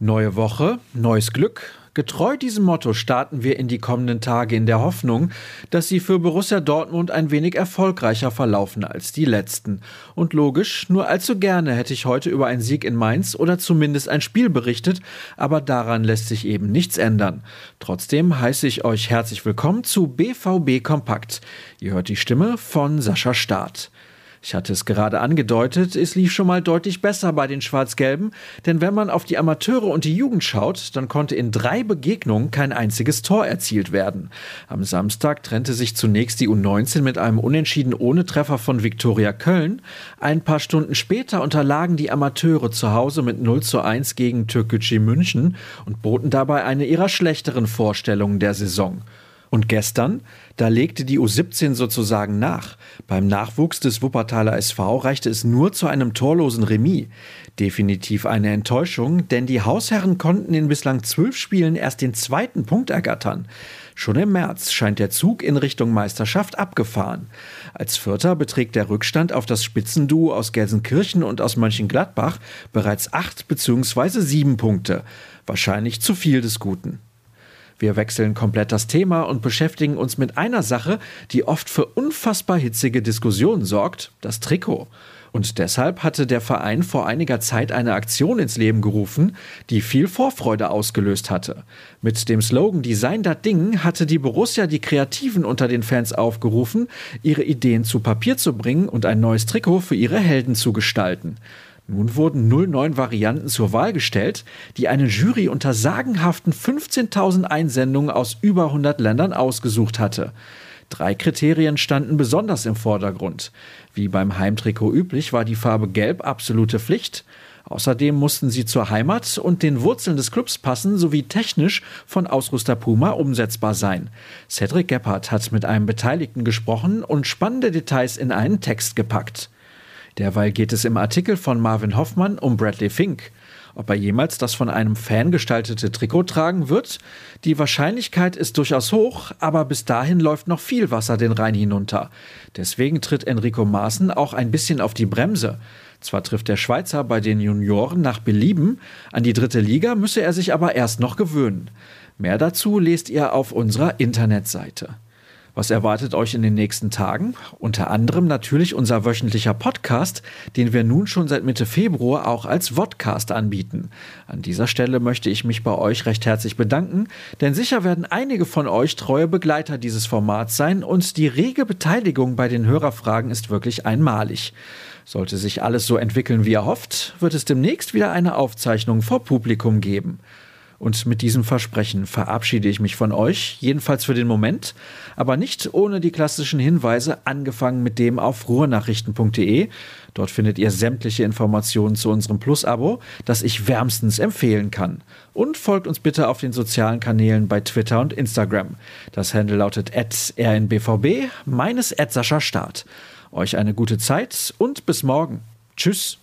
Neue Woche, neues Glück. Getreu diesem Motto starten wir in die kommenden Tage in der Hoffnung, dass sie für Borussia Dortmund ein wenig erfolgreicher verlaufen als die letzten. Und logisch, nur allzu gerne hätte ich heute über einen Sieg in Mainz oder zumindest ein Spiel berichtet, aber daran lässt sich eben nichts ändern. Trotzdem heiße ich euch herzlich willkommen zu BVB Kompakt. Ihr hört die Stimme von Sascha Staat. Ich hatte es gerade angedeutet, es lief schon mal deutlich besser bei den Schwarz-Gelben, denn wenn man auf die Amateure und die Jugend schaut, dann konnte in drei Begegnungen kein einziges Tor erzielt werden. Am Samstag trennte sich zunächst die U19 mit einem Unentschieden ohne Treffer von Viktoria Köln. Ein paar Stunden später unterlagen die Amateure zu Hause mit 0 zu 1 gegen Türkgücü München und boten dabei eine ihrer schlechteren Vorstellungen der Saison. Und gestern, da legte die U17 sozusagen nach. Beim Nachwuchs des Wuppertaler SV reichte es nur zu einem torlosen Remis. Definitiv eine Enttäuschung, denn die Hausherren konnten in bislang zwölf Spielen erst den zweiten Punkt ergattern. Schon im März scheint der Zug in Richtung Meisterschaft abgefahren. Als Vierter beträgt der Rückstand auf das Spitzenduo aus Gelsenkirchen und aus Mönchengladbach bereits acht bzw. sieben Punkte. Wahrscheinlich zu viel des Guten. Wir wechseln komplett das Thema und beschäftigen uns mit einer Sache, die oft für unfassbar hitzige Diskussionen sorgt, das Trikot. Und deshalb hatte der Verein vor einiger Zeit eine Aktion ins Leben gerufen, die viel Vorfreude ausgelöst hatte. Mit dem Slogan Design dat Ding hatte die Borussia die Kreativen unter den Fans aufgerufen, ihre Ideen zu Papier zu bringen und ein neues Trikot für ihre Helden zu gestalten. Nun wurden 09 Varianten zur Wahl gestellt, die eine Jury unter sagenhaften 15.000 Einsendungen aus über 100 Ländern ausgesucht hatte. Drei Kriterien standen besonders im Vordergrund. Wie beim Heimtrikot üblich war die Farbe Gelb absolute Pflicht. Außerdem mussten sie zur Heimat und den Wurzeln des Clubs passen sowie technisch von Ausrüster Puma umsetzbar sein. Cedric Gebhardt hat mit einem Beteiligten gesprochen und spannende Details in einen Text gepackt. Derweil geht es im Artikel von Marvin Hoffmann um Bradley Fink. Ob er jemals das von einem Fan gestaltete Trikot tragen wird? Die Wahrscheinlichkeit ist durchaus hoch, aber bis dahin läuft noch viel Wasser den Rhein hinunter. Deswegen tritt Enrico Maaßen auch ein bisschen auf die Bremse. Zwar trifft der Schweizer bei den Junioren nach Belieben, an die dritte Liga müsse er sich aber erst noch gewöhnen. Mehr dazu lest ihr auf unserer Internetseite. Was erwartet euch in den nächsten Tagen? Unter anderem natürlich unser wöchentlicher Podcast, den wir nun schon seit Mitte Februar auch als Vodcast anbieten. An dieser Stelle möchte ich mich bei euch recht herzlich bedanken, denn sicher werden einige von euch treue Begleiter dieses Formats sein und die rege Beteiligung bei den Hörerfragen ist wirklich einmalig. Sollte sich alles so entwickeln, wie er hofft, wird es demnächst wieder eine Aufzeichnung vor Publikum geben. Und mit diesem Versprechen verabschiede ich mich von euch, jedenfalls für den Moment, aber nicht ohne die klassischen Hinweise, angefangen mit dem auf ruhrnachrichten.de. Dort findet ihr sämtliche Informationen zu unserem Plus-Abo, das ich wärmstens empfehlen kann. Und folgt uns bitte auf den sozialen Kanälen bei Twitter und Instagram. Das Handle lautet rnbvb, meines Sascha Start. Euch eine gute Zeit und bis morgen. Tschüss.